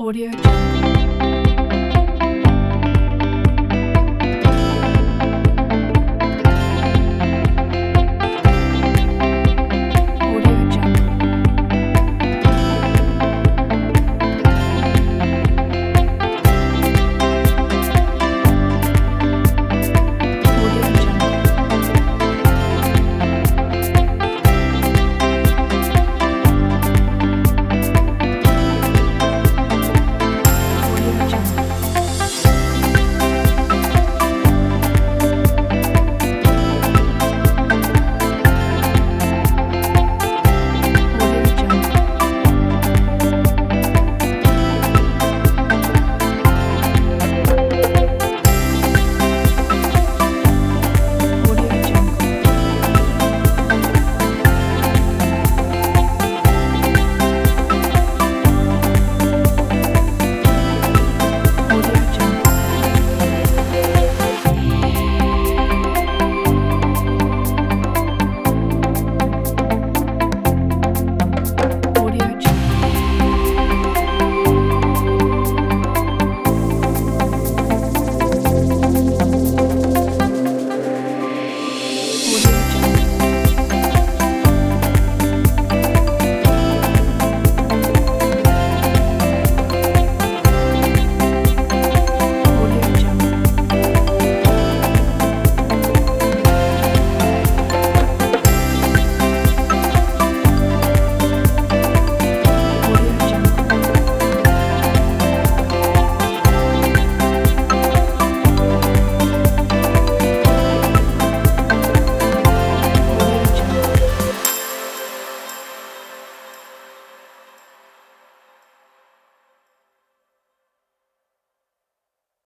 Audio Jungle.